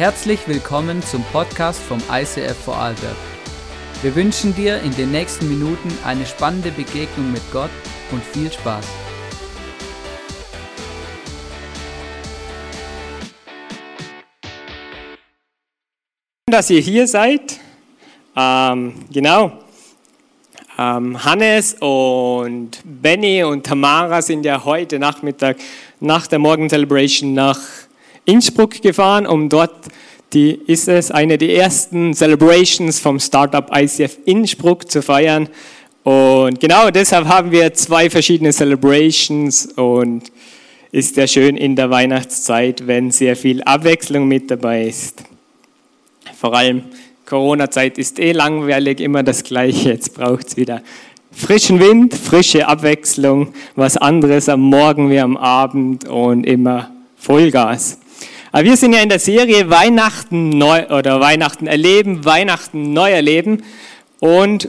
Herzlich willkommen zum Podcast vom ICF Vorarlberg. Wir wünschen dir in den nächsten Minuten eine spannende Begegnung mit Gott und viel Spaß. dass ihr hier seid. Ähm, genau. Ähm, Hannes und Benny und Tamara sind ja heute Nachmittag nach der Morgen Celebration nach Innsbruck gefahren, um dort die ist es eine der ersten Celebrations vom Startup ICF Innsbruck zu feiern. Und genau deshalb haben wir zwei verschiedene Celebrations und ist ja schön in der Weihnachtszeit, wenn sehr viel Abwechslung mit dabei ist. Vor allem Corona-Zeit ist eh langweilig, immer das Gleiche. Jetzt braucht es wieder frischen Wind, frische Abwechslung, was anderes am Morgen wie am Abend und immer Vollgas. Aber wir sind ja in der Serie Weihnachten neu oder Weihnachten erleben, Weihnachten neu erleben. Und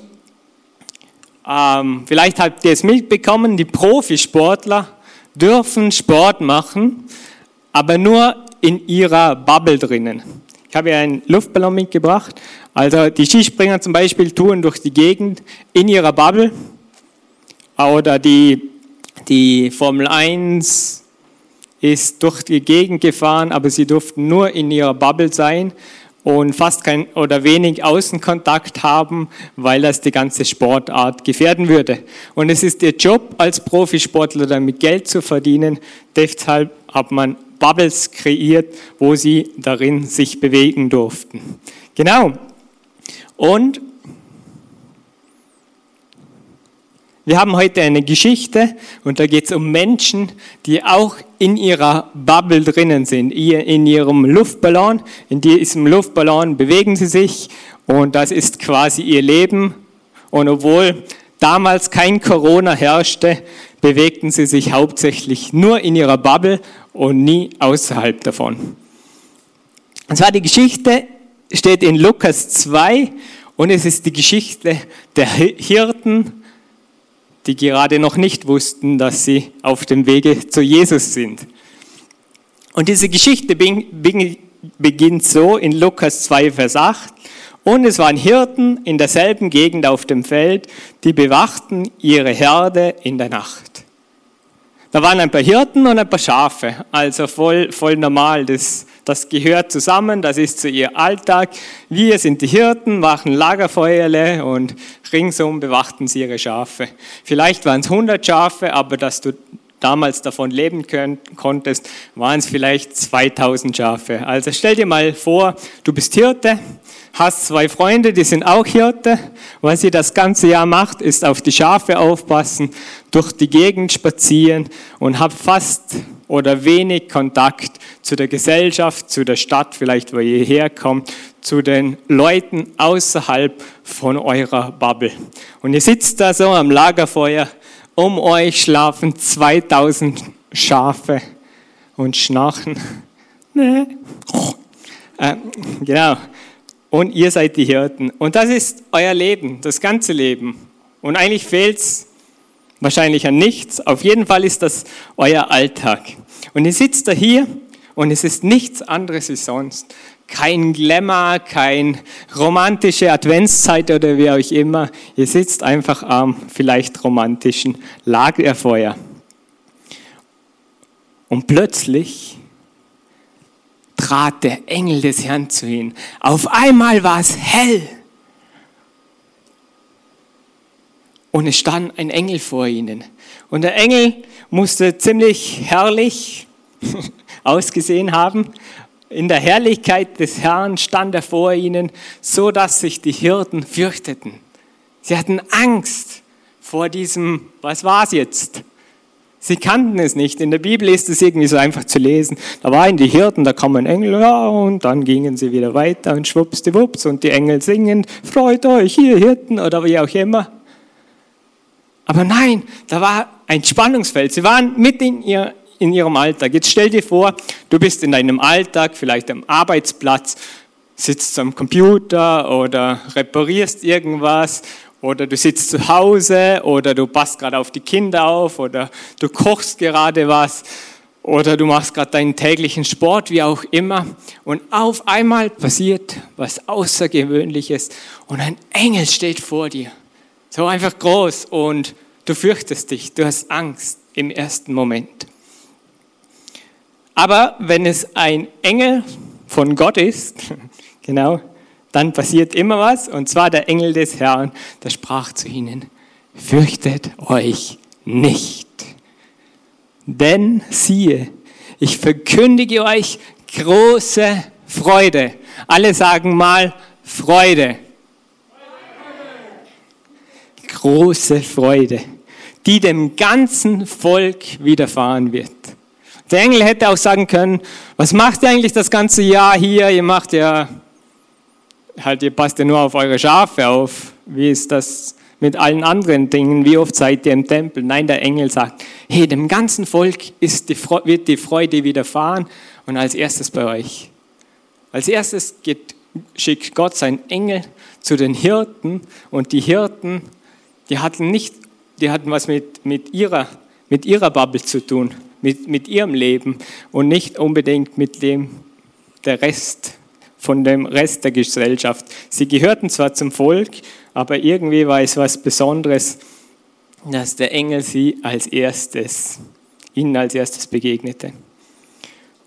ähm, vielleicht habt ihr es mitbekommen, die Profisportler dürfen Sport machen, aber nur in ihrer Bubble drinnen. Ich habe hier einen Luftballon mitgebracht. Also die Skispringer zum Beispiel touren durch die Gegend in ihrer Bubble. Oder die, die Formel 1 ist durch die Gegend gefahren, aber sie durften nur in ihrer Bubble sein und fast kein oder wenig Außenkontakt haben, weil das die ganze Sportart gefährden würde. Und es ist ihr Job als Profisportler damit Geld zu verdienen. Deshalb hat man Bubbles kreiert, wo sie darin sich bewegen durften. Genau. Und wir haben heute eine Geschichte und da geht es um Menschen, die auch in ihrer Bubble drinnen sind, in ihrem Luftballon. In diesem Luftballon bewegen sie sich und das ist quasi ihr Leben. Und obwohl damals kein Corona herrschte, bewegten sie sich hauptsächlich nur in ihrer Bubble und nie außerhalb davon. Und zwar die Geschichte steht in Lukas 2 und es ist die Geschichte der Hirten, die gerade noch nicht wussten, dass sie auf dem Wege zu Jesus sind. Und diese Geschichte beginnt so in Lukas 2, Vers 8. Und es waren Hirten in derselben Gegend auf dem Feld, die bewachten ihre Herde in der Nacht. Da waren ein paar Hirten und ein paar Schafe, also voll, voll normal. Das, das gehört zusammen, das ist zu ihr Alltag. Wir sind die Hirten, machen Lagerfeuerle und ringsum bewachten sie ihre Schafe. Vielleicht waren es 100 Schafe, aber dass du damals davon leben könnt, konntest, waren es vielleicht 2000 Schafe. Also stell dir mal vor, du bist Hirte, hast zwei Freunde, die sind auch Hirte. Was ihr das ganze Jahr macht, ist auf die Schafe aufpassen, durch die Gegend spazieren und habt fast oder wenig Kontakt zu der Gesellschaft, zu der Stadt, vielleicht wo ihr herkommt, zu den Leuten außerhalb von eurer Bubble. Und ihr sitzt da so am Lagerfeuer, um euch schlafen 2000 Schafe und schnarchen. Nee. Äh, genau. Und ihr seid die Hirten. Und das ist euer Leben, das ganze Leben. Und eigentlich fehlt es wahrscheinlich an nichts. Auf jeden Fall ist das euer Alltag. Und ihr sitzt da hier und es ist nichts anderes wie sonst. Kein Glamour, kein romantische Adventszeit oder wie auch immer. Ihr sitzt einfach am vielleicht romantischen Lagerfeuer. Und plötzlich trat der Engel des Herrn zu ihnen. Auf einmal war es hell. Und es stand ein Engel vor ihnen. Und der Engel musste ziemlich herrlich ausgesehen haben. In der Herrlichkeit des Herrn stand er vor ihnen, so dass sich die Hirten fürchteten. Sie hatten Angst vor diesem, was war es jetzt? Sie kannten es nicht. In der Bibel ist es irgendwie so einfach zu lesen. Da waren die Hirten, da kam ein Engel, ja, und dann gingen sie wieder weiter und schwuppsdiwupps und die Engel singen, freut euch, hier Hirten oder wie auch immer. Aber nein, da war ein Spannungsfeld. Sie waren mitten in, ihr, in ihrem Alltag. Jetzt stell dir vor, du bist in deinem Alltag, vielleicht am Arbeitsplatz, sitzt am Computer oder reparierst irgendwas oder du sitzt zu Hause oder du passt gerade auf die Kinder auf oder du kochst gerade was oder du machst gerade deinen täglichen Sport, wie auch immer, und auf einmal passiert was Außergewöhnliches und ein Engel steht vor dir. So einfach groß und du fürchtest dich, du hast Angst im ersten Moment. Aber wenn es ein Engel von Gott ist, genau, dann passiert immer was, und zwar der Engel des Herrn, der sprach zu ihnen, fürchtet euch nicht. Denn siehe, ich verkündige euch große Freude. Alle sagen mal Freude. Große Freude, die dem ganzen Volk widerfahren wird. Der Engel hätte auch sagen können, was macht ihr eigentlich das ganze Jahr hier? Ihr macht ja, halt, ihr passt ja nur auf eure Schafe auf. Wie ist das mit allen anderen Dingen? Wie oft seid ihr im Tempel? Nein, der Engel sagt, hey, dem ganzen Volk ist die, wird die Freude widerfahren und als erstes bei euch. Als erstes geht, schickt Gott seinen Engel zu den Hirten und die Hirten, die hatten nicht, die hatten was mit, mit, ihrer, mit ihrer Bubble zu tun mit, mit ihrem Leben und nicht unbedingt mit dem der Rest, von dem Rest der Gesellschaft. Sie gehörten zwar zum Volk, aber irgendwie war es was Besonderes, dass der Engel sie als erstes, ihnen als erstes begegnete.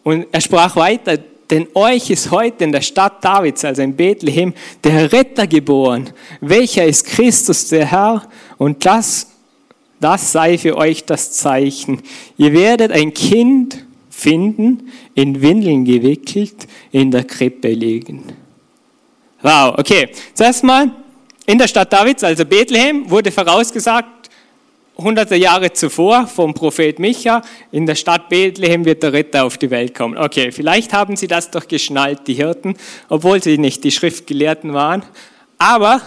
Und er sprach weiter, denn euch ist heute in der Stadt Davids, also in Bethlehem, der Retter geboren, welcher ist Christus der Herr und das das sei für euch das Zeichen. Ihr werdet ein Kind finden, in Windeln gewickelt, in der Krippe liegen. Wow, okay. Zuerst mal, in der Stadt Davids, also Bethlehem, wurde vorausgesagt, hunderte Jahre zuvor vom Prophet Micha, in der Stadt Bethlehem wird der Retter auf die Welt kommen. Okay, vielleicht haben sie das doch geschnallt, die Hirten, obwohl sie nicht die Schriftgelehrten waren. Aber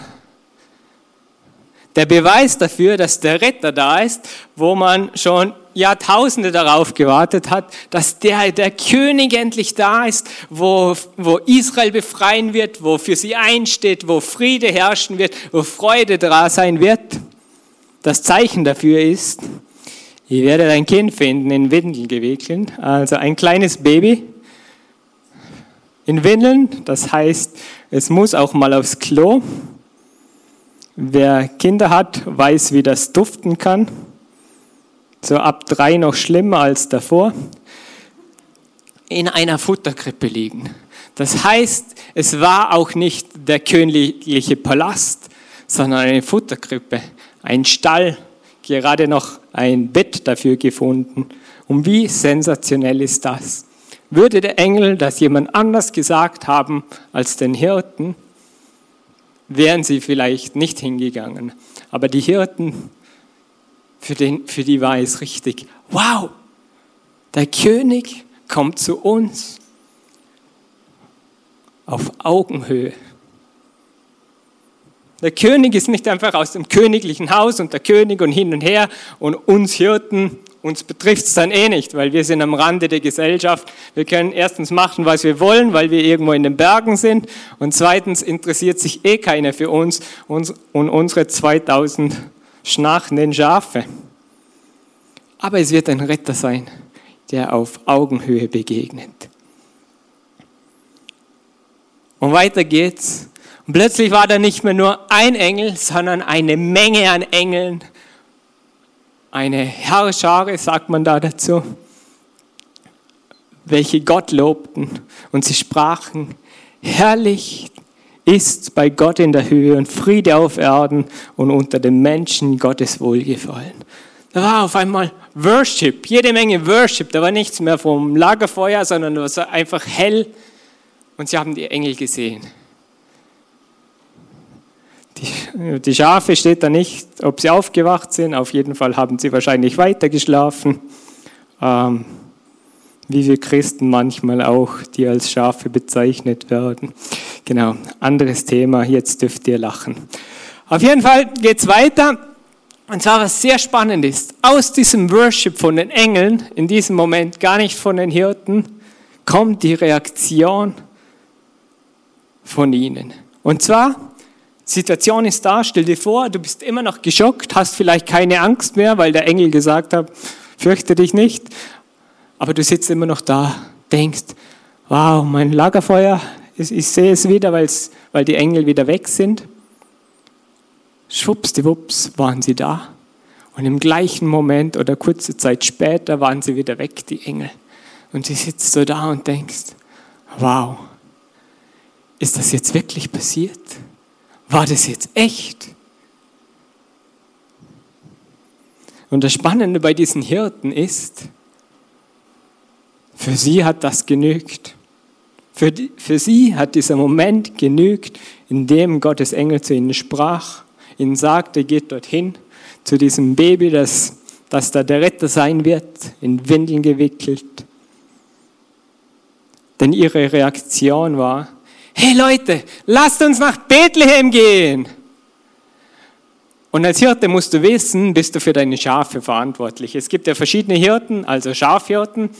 der Beweis dafür, dass der Retter da ist, wo man schon Jahrtausende darauf gewartet hat, dass der, der König endlich da ist, wo, wo Israel befreien wird, wo für sie einsteht, wo Friede herrschen wird, wo Freude da sein wird. Das Zeichen dafür ist, ihr werdet ein Kind finden, in Windeln gewickelt, also ein kleines Baby in Windeln, das heißt, es muss auch mal aufs Klo. Wer Kinder hat, weiß, wie das duften kann. So ab drei noch schlimmer als davor. In einer Futterkrippe liegen. Das heißt, es war auch nicht der königliche Palast, sondern eine Futterkrippe, ein Stall, gerade noch ein Bett dafür gefunden. Und wie sensationell ist das? Würde der Engel das jemand anders gesagt haben als den Hirten, wären sie vielleicht nicht hingegangen. Aber die Hirten, für, den, für die war es richtig. Wow, der König kommt zu uns auf Augenhöhe. Der König ist nicht einfach aus dem königlichen Haus und der König und hin und her und uns Hirten uns betrifft es dann eh nicht, weil wir sind am Rande der Gesellschaft. Wir können erstens machen, was wir wollen, weil wir irgendwo in den Bergen sind. Und zweitens interessiert sich eh keiner für uns und unsere 2000 schnarchenden Schafe. Aber es wird ein Retter sein, der auf Augenhöhe begegnet. Und weiter geht's. Und plötzlich war da nicht mehr nur ein Engel, sondern eine Menge an Engeln eine Herrschare, sagt man da dazu, welche Gott lobten. Und sie sprachen, herrlich ist bei Gott in der Höhe und Friede auf Erden und unter den Menschen Gottes Wohlgefallen. Da war auf einmal Worship, jede Menge Worship. Da war nichts mehr vom Lagerfeuer, sondern es war einfach hell. Und sie haben die Engel gesehen. Die, die Schafe steht da nicht, ob sie aufgewacht sind. Auf jeden Fall haben sie wahrscheinlich weiter geschlafen. Ähm, wie wir Christen manchmal auch, die als Schafe bezeichnet werden. Genau, anderes Thema, jetzt dürft ihr lachen. Auf jeden Fall geht es weiter. Und zwar was sehr spannend ist, aus diesem Worship von den Engeln, in diesem Moment gar nicht von den Hirten, kommt die Reaktion von ihnen. Und zwar Situation ist da, stell dir vor, du bist immer noch geschockt, hast vielleicht keine Angst mehr, weil der Engel gesagt hat, fürchte dich nicht. aber du sitzt immer noch da, denkst, wow, mein Lagerfeuer, ich sehe es wieder, weil die Engel wieder weg sind. Schwuppsdiwupps waren sie da. Und im gleichen Moment oder kurze Zeit später waren sie wieder weg, die Engel. Und du sitzt so da und denkst, wow, ist das jetzt wirklich passiert? War das jetzt echt? Und das Spannende bei diesen Hirten ist, für sie hat das genügt. Für, die, für sie hat dieser Moment genügt, in dem Gottes Engel zu ihnen sprach, ihnen sagte, geht dorthin zu diesem Baby, das, das da der Retter sein wird, in Windeln gewickelt. Denn ihre Reaktion war, hey Leute, lasst uns nach Bethlehem gehen. Und als Hirte musst du wissen, bist du für deine Schafe verantwortlich. Es gibt ja verschiedene Hirten, also Schafhirten.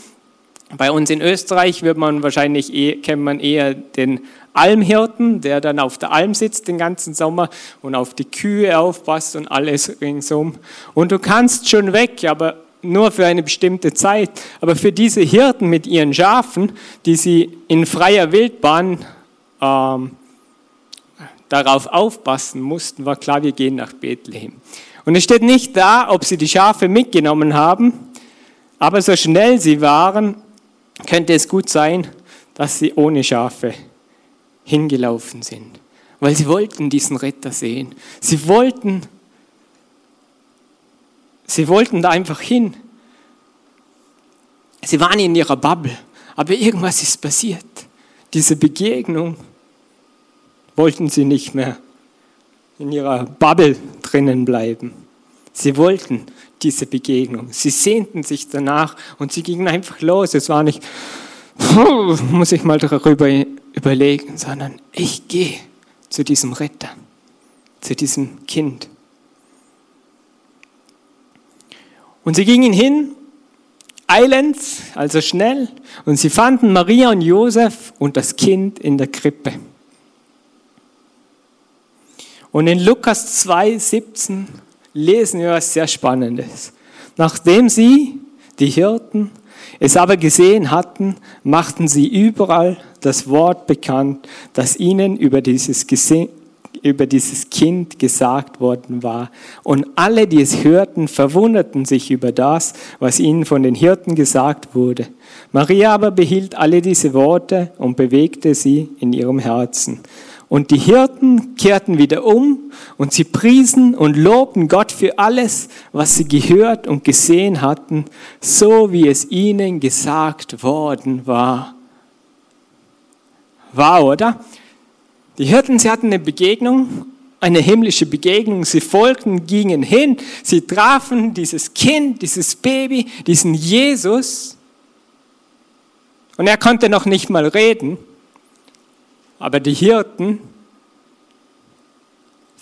Bei uns in Österreich wird man wahrscheinlich eh, kennt man eher den Almhirten, der dann auf der Alm sitzt den ganzen Sommer und auf die Kühe aufpasst und alles ringsum. Und du kannst schon weg, aber nur für eine bestimmte Zeit. Aber für diese Hirten mit ihren Schafen, die sie in freier Wildbahn ähm, darauf aufpassen mussten, war klar, wir gehen nach Bethlehem. Und es steht nicht da, ob sie die Schafe mitgenommen haben, aber so schnell sie waren, könnte es gut sein, dass sie ohne Schafe hingelaufen sind, weil sie wollten diesen Retter sehen. Sie wollten, sie wollten da einfach hin. Sie waren in ihrer Bubble, aber irgendwas ist passiert. Diese Begegnung wollten sie nicht mehr in ihrer Bubble drinnen bleiben. Sie wollten diese Begegnung. Sie sehnten sich danach und sie gingen einfach los. Es war nicht, muss ich mal darüber überlegen, sondern ich gehe zu diesem Retter, zu diesem Kind. Und sie gingen hin, eilend, also schnell, und sie fanden Maria und Josef und das Kind in der Krippe. Und in Lukas 2, 17 lesen wir was sehr Spannendes. Nachdem sie, die Hirten, es aber gesehen hatten, machten sie überall das Wort bekannt, das ihnen über dieses, über dieses Kind gesagt worden war. Und alle, die es hörten, verwunderten sich über das, was ihnen von den Hirten gesagt wurde. Maria aber behielt alle diese Worte und bewegte sie in ihrem Herzen. Und die Hirten kehrten wieder um und sie priesen und lobten Gott für alles, was sie gehört und gesehen hatten, so wie es ihnen gesagt worden war. Wow, oder? Die Hirten, sie hatten eine Begegnung, eine himmlische Begegnung. Sie folgten, gingen hin, sie trafen dieses Kind, dieses Baby, diesen Jesus. Und er konnte noch nicht mal reden. Aber die Hirten,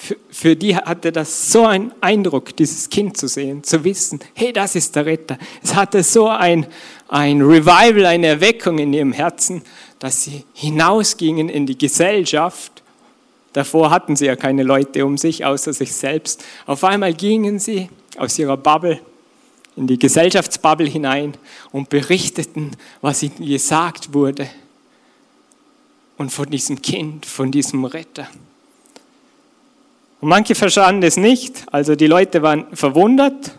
für, für, die hatte das so einen Eindruck, dieses Kind zu sehen, zu wissen, hey, das ist der Retter. Es hatte so ein, ein Revival, eine Erweckung in ihrem Herzen, dass sie hinausgingen in die Gesellschaft. Davor hatten sie ja keine Leute um sich, außer sich selbst. Auf einmal gingen sie aus ihrer Bubble in die Gesellschaftsbubble hinein und berichteten, was ihnen gesagt wurde und von diesem Kind, von diesem Retter. Und manche verstanden es nicht, also die Leute waren verwundert,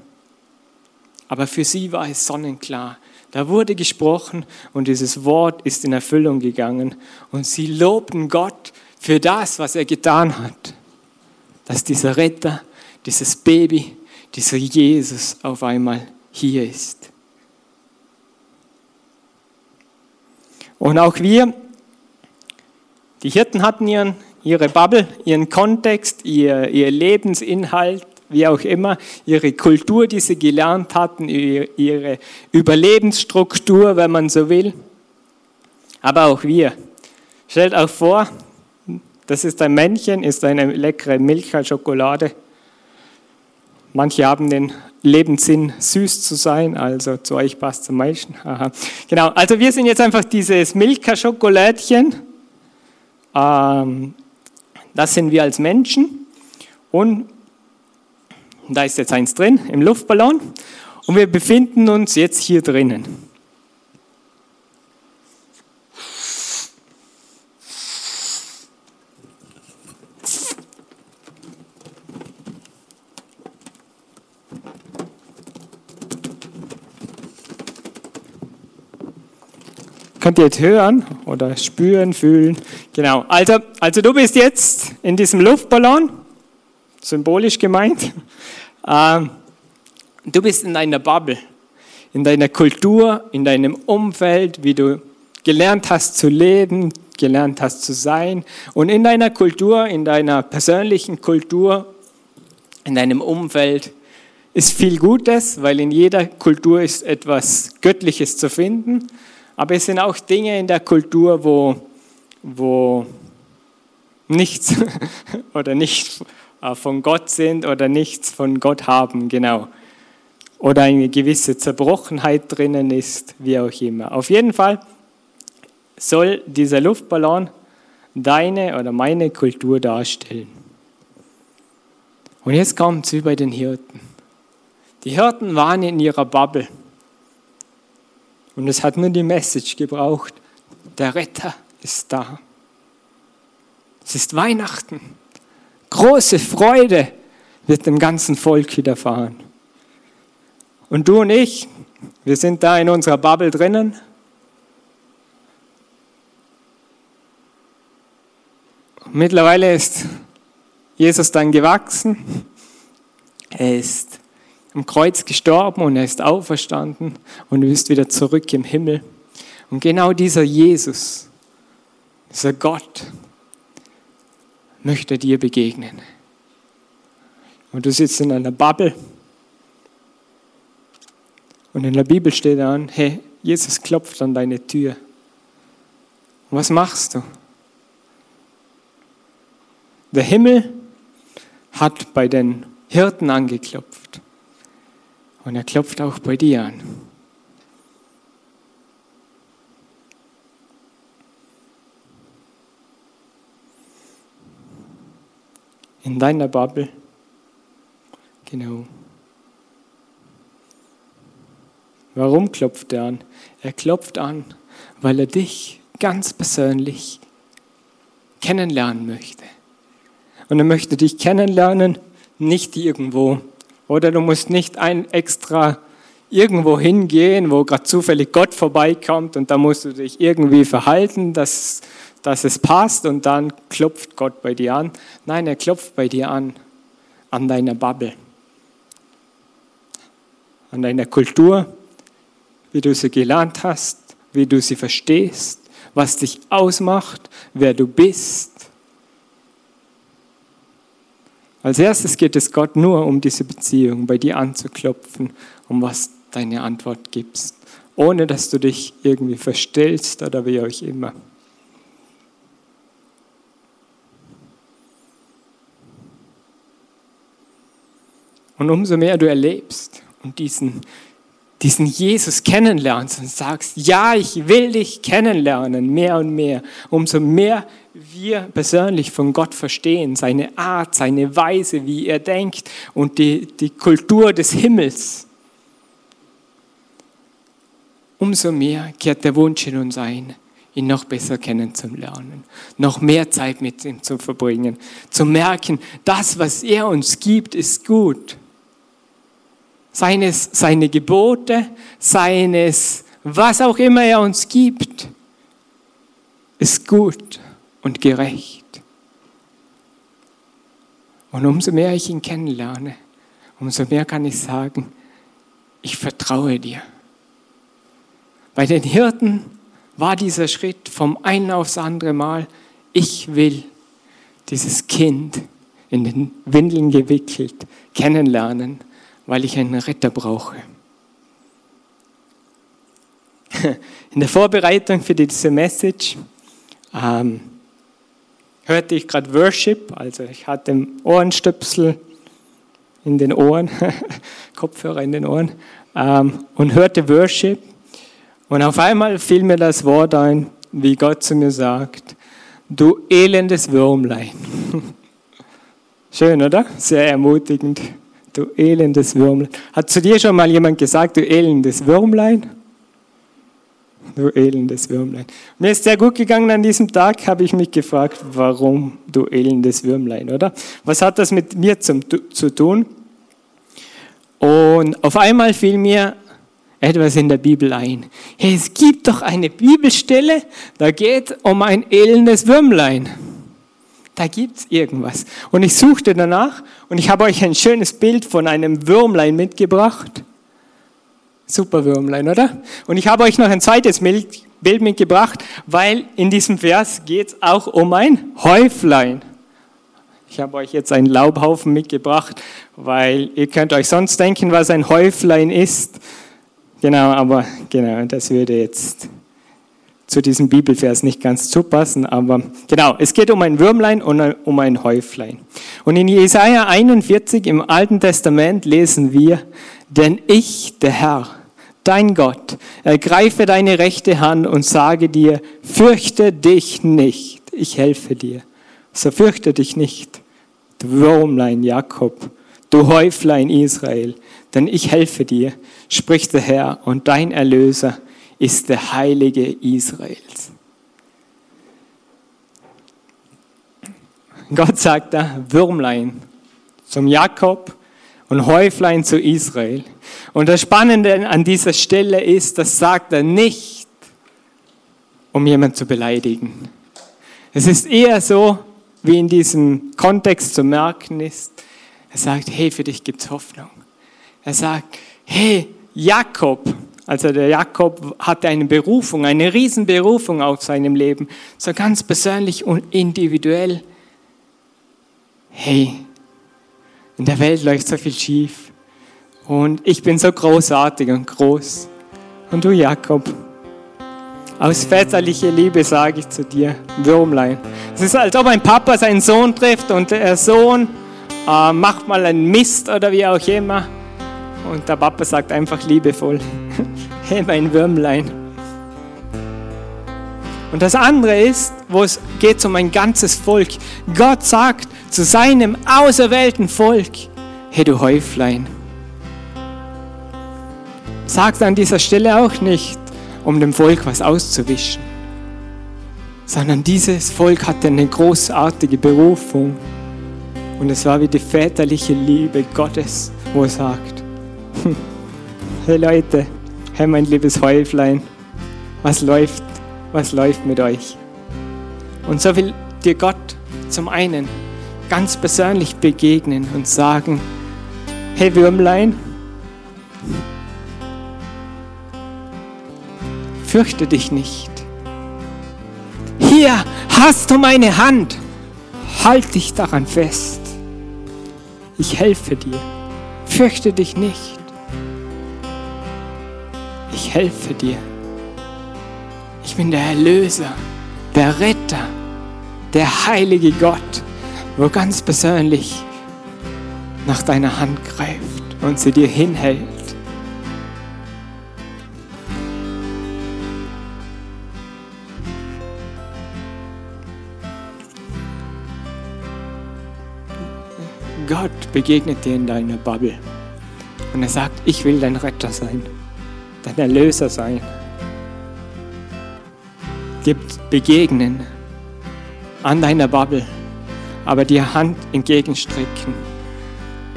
aber für sie war es sonnenklar. Da wurde gesprochen und dieses Wort ist in Erfüllung gegangen und sie lobten Gott für das, was er getan hat, dass dieser Retter, dieses Baby, dieser Jesus auf einmal hier ist. Und auch wir die Hirten hatten ihren, ihre Bubble, ihren Kontext, ihr, ihr Lebensinhalt, wie auch immer, ihre Kultur, die sie gelernt hatten, ihre Überlebensstruktur, wenn man so will. Aber auch wir. Stellt euch vor, das ist ein Männchen, ist eine leckere Milchschokolade. Manche haben den Lebenssinn, süß zu sein, also zu euch passt am meisten. Aha. Genau, also wir sind jetzt einfach dieses Milka-Schokolädchen ähm, das sind wir als Menschen. Und da ist jetzt eins drin, im Luftballon. Und wir befinden uns jetzt hier drinnen. Könnt ihr jetzt hören oder spüren, fühlen? Genau. Also, also du bist jetzt in diesem Luftballon, symbolisch gemeint. Ähm, du bist in deiner Bubble, in deiner Kultur, in deinem Umfeld, wie du gelernt hast zu leben, gelernt hast zu sein. Und in deiner Kultur, in deiner persönlichen Kultur, in deinem Umfeld ist viel Gutes, weil in jeder Kultur ist etwas Göttliches zu finden. Aber es sind auch Dinge in der Kultur, wo, wo nichts oder nicht äh, von Gott sind oder nichts von Gott haben, genau. Oder eine gewisse Zerbrochenheit drinnen ist, wie auch immer. Auf jeden Fall soll dieser Luftballon deine oder meine Kultur darstellen. Und jetzt kommt es wie bei den Hirten. Die Hirten waren in ihrer Bubble. Und es hat nur die Message gebraucht, der Retter ist da. Es ist Weihnachten. Große Freude wird dem ganzen Volk widerfahren. Und du und ich, wir sind da in unserer Bubble drinnen. Mittlerweile ist Jesus dann gewachsen. Er ist am Kreuz gestorben und er ist auferstanden und du bist wieder zurück im Himmel. Und genau dieser Jesus, dieser Gott, möchte dir begegnen. Und du sitzt in einer Bubble und in der Bibel steht dann, hey, Jesus klopft an deine Tür. Und was machst du? Der Himmel hat bei den Hirten angeklopft. Und er klopft auch bei dir an. In deiner Bubble. Genau. Warum klopft er an? Er klopft an, weil er dich ganz persönlich kennenlernen möchte. Und er möchte dich kennenlernen, nicht irgendwo oder du musst nicht ein extra irgendwo hingehen, wo gerade zufällig Gott vorbeikommt und da musst du dich irgendwie verhalten, dass, dass es passt und dann klopft Gott bei dir an. Nein, er klopft bei dir an, an deiner Bubble, an deiner Kultur, wie du sie gelernt hast, wie du sie verstehst, was dich ausmacht, wer du bist als erstes geht es Gott nur um diese Beziehung, bei dir anzuklopfen, um was deine Antwort gibst, ohne dass du dich irgendwie verstellst oder wie auch immer. Und umso mehr du erlebst und diesen, diesen Jesus kennenlernst und sagst, ja, ich will dich kennenlernen, mehr und mehr, umso mehr wir persönlich von Gott verstehen, seine Art, seine Weise, wie er denkt und die, die Kultur des Himmels, umso mehr kehrt der Wunsch in uns ein, ihn noch besser kennenzulernen, noch mehr Zeit mit ihm zu verbringen, zu merken, das, was er uns gibt, ist gut. Seines, seine Gebote, seines, was auch immer er uns gibt, ist gut und gerecht. Und umso mehr ich ihn kennenlerne, umso mehr kann ich sagen, ich vertraue dir. Bei den Hirten war dieser Schritt vom einen aufs andere Mal, ich will dieses Kind in den Windeln gewickelt kennenlernen, weil ich einen Retter brauche. In der Vorbereitung für diese Message ähm, hörte ich gerade Worship, also ich hatte Ohrenstöpsel in den Ohren, Kopfhörer in den Ohren ähm, und hörte Worship. Und auf einmal fiel mir das Wort ein, wie Gott zu mir sagt, du elendes Würmlein. Schön, oder? Sehr ermutigend. Du elendes Würmlein. Hat zu dir schon mal jemand gesagt, du elendes Würmlein? du elendes Würmlein. Mir ist sehr gut gegangen an diesem Tag, habe ich mich gefragt, warum du elendes Würmlein, oder? Was hat das mit mir zum, zu tun? Und auf einmal fiel mir etwas in der Bibel ein. Es gibt doch eine Bibelstelle, da geht um ein ellendes Würmlein. Da gibt's irgendwas. Und ich suchte danach und ich habe euch ein schönes Bild von einem Würmlein mitgebracht. Super Würmlein, oder? Und ich habe euch noch ein zweites Bild mitgebracht, weil in diesem Vers geht es auch um ein Häuflein. Ich habe euch jetzt einen Laubhaufen mitgebracht, weil ihr könnt euch sonst denken, was ein Häuflein ist. Genau, aber genau, das würde jetzt zu diesem Bibelvers nicht ganz zupassen, aber genau, es geht um ein Würmlein und um ein Häuflein. Und in Jesaja 41 im Alten Testament lesen wir, denn ich, der Herr, dein Gott, ergreife deine rechte Hand und sage dir, fürchte dich nicht, ich helfe dir. So fürchte dich nicht, du Würmlein Jakob, du Häuflein Israel, denn ich helfe dir, spricht der Herr, und dein Erlöser ist der Heilige Israels. Gott sagt da Würmlein zum Jakob und Häuflein zu Israel. Und das Spannende an dieser Stelle ist, das sagt er nicht, um jemanden zu beleidigen. Es ist eher so, wie in diesem Kontext zu merken ist. Er sagt, hey, für dich gibt es Hoffnung. Er sagt, hey, Jakob, also der Jakob hatte eine Berufung, eine Riesenberufung auf seinem Leben, so ganz persönlich und individuell. Hey, in der Welt läuft so viel schief und ich bin so großartig und groß. Und du, Jakob, aus väterlicher Liebe sage ich zu dir, Würmlein. Es ist, als ob ein Papa seinen Sohn trifft und der Sohn äh, macht mal einen Mist oder wie auch immer. Und der Papa sagt einfach liebevoll, hey mein Würmlein. Und das andere ist, wo es geht um ein ganzes Volk. Gott sagt zu seinem auserwählten Volk, hey du Häuflein. Sagt an dieser Stelle auch nicht, um dem Volk was auszuwischen, sondern dieses Volk hatte eine großartige Berufung. Und es war wie die väterliche Liebe Gottes, wo er sagt, hey Leute, hey mein liebes Häuflein, was läuft, was läuft mit euch? Und so will dir Gott zum einen ganz persönlich begegnen und sagen, hey Würmlein, fürchte dich nicht. Hier hast du meine Hand, halt dich daran fest. Ich helfe dir, fürchte dich nicht helfe dir. Ich bin der Erlöser, der Retter, der heilige Gott, wo ganz persönlich nach deiner Hand greift und sie dir hinhält. Gott begegnet dir in deiner Bubble und er sagt, ich will dein Retter sein dein Erlöser sein. Dir begegnen an deiner Bubble, aber dir Hand entgegenstrecken,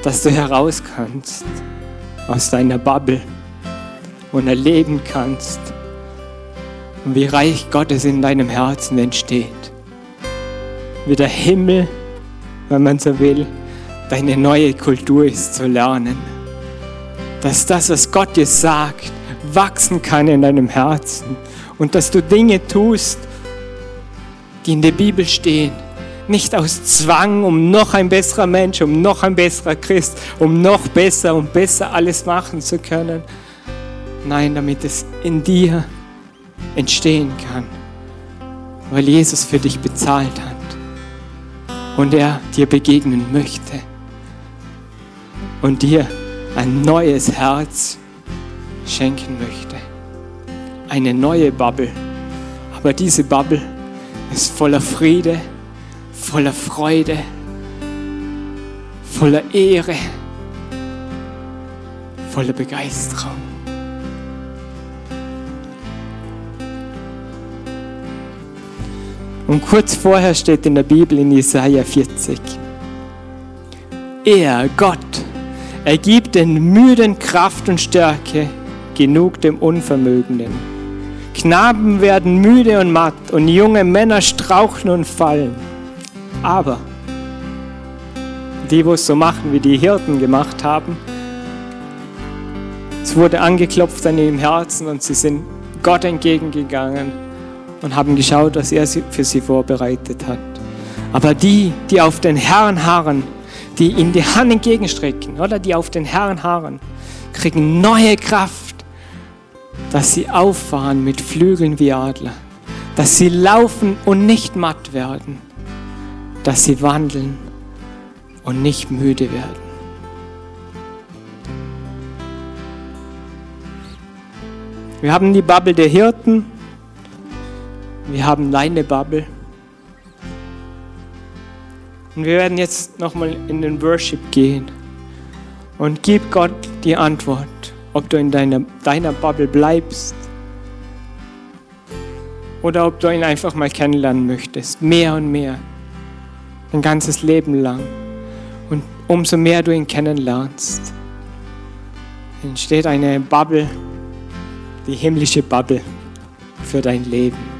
dass du heraus kannst aus deiner Bubble und erleben kannst, wie Reich Gottes in deinem Herzen entsteht. Wie der Himmel, wenn man so will, deine neue Kultur ist zu lernen. Dass das, was Gott dir sagt, wachsen kann in deinem Herzen und dass du Dinge tust, die in der Bibel stehen. Nicht aus Zwang, um noch ein besserer Mensch, um noch ein besserer Christ, um noch besser und besser alles machen zu können. Nein, damit es in dir entstehen kann, weil Jesus für dich bezahlt hat und er dir begegnen möchte und dir ein neues Herz schenken möchte. Eine neue Bubble. Aber diese Bubble ist voller Friede, voller Freude, voller Ehre, voller Begeisterung. Und kurz vorher steht in der Bibel in Jesaja 40, er, Gott, er gibt den Müden Kraft und Stärke, genug dem Unvermögenden. Knaben werden müde und matt und junge Männer strauchen und fallen. Aber die, wo es so machen, wie die Hirten gemacht haben, es wurde angeklopft an ihrem Herzen und sie sind Gott entgegengegangen und haben geschaut, was er für sie vorbereitet hat. Aber die, die auf den Herrn harren, die ihm die Hand entgegenstrecken, oder die auf den Herrn harren, kriegen neue Kraft, dass sie auffahren mit Flügeln wie Adler, dass sie laufen und nicht matt werden, dass sie wandeln und nicht müde werden. Wir haben die Bubble der Hirten, wir haben deine Bubble. Und wir werden jetzt nochmal in den Worship gehen und gib Gott die Antwort, ob du in deiner, deiner Bubble bleibst oder ob du ihn einfach mal kennenlernen möchtest, mehr und mehr, ein ganzes Leben lang. Und umso mehr du ihn kennenlernst, entsteht eine Bubble, die himmlische Bubble für dein Leben.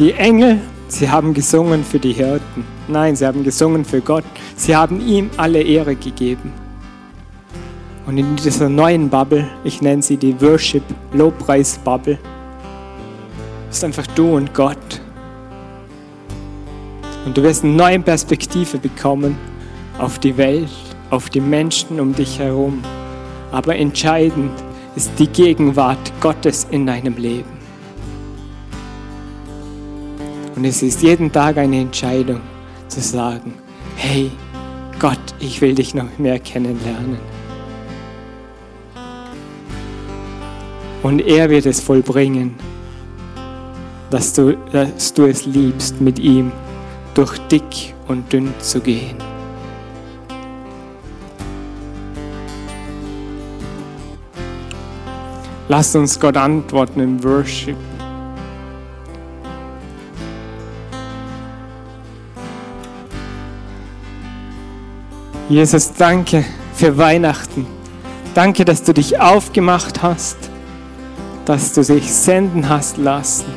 Die Engel, sie haben gesungen für die Hirten. Nein, sie haben gesungen für Gott. Sie haben ihm alle Ehre gegeben. Und in dieser neuen Bubble, ich nenne sie die Worship Lobpreis Bubble, ist einfach du und Gott. Und du wirst eine neue Perspektive bekommen auf die Welt, auf die Menschen um dich herum. Aber entscheidend ist die Gegenwart Gottes in deinem Leben. Und es ist jeden Tag eine Entscheidung zu sagen, hey Gott, ich will dich noch mehr kennenlernen. Und er wird es vollbringen, dass du, dass du es liebst, mit ihm durch dick und dünn zu gehen. Lasst uns Gott antworten im Worship. Jesus, danke für Weihnachten. Danke, dass du dich aufgemacht hast, dass du dich senden hast lassen,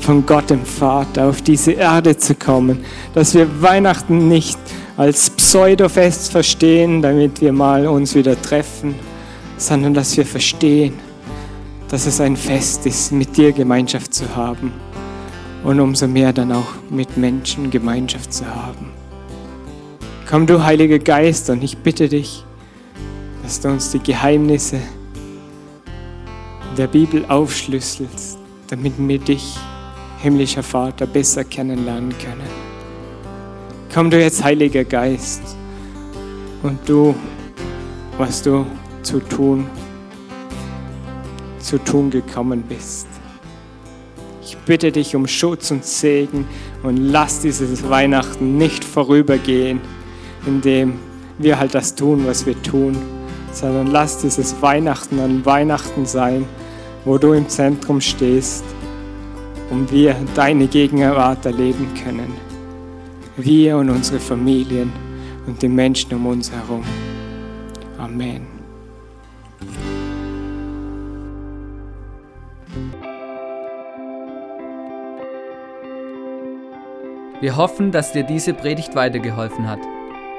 von Gott dem Vater auf diese Erde zu kommen, dass wir Weihnachten nicht als Pseudofest verstehen, damit wir mal uns wieder treffen, sondern dass wir verstehen, dass es ein Fest ist, mit dir Gemeinschaft zu haben und umso mehr dann auch mit Menschen Gemeinschaft zu haben. Komm du, Heiliger Geist, und ich bitte dich, dass du uns die Geheimnisse der Bibel aufschlüsselst, damit wir dich, himmlischer Vater, besser kennenlernen können. Komm du jetzt, Heiliger Geist, und du, was du zu tun, zu tun gekommen bist. Ich bitte dich um Schutz und Segen und lass dieses Weihnachten nicht vorübergehen indem wir halt das tun, was wir tun, sondern lass dieses Weihnachten ein Weihnachten sein, wo du im Zentrum stehst und wir deine Gegenwart erleben können. Wir und unsere Familien und die Menschen um uns herum. Amen. Wir hoffen, dass dir diese Predigt weitergeholfen hat.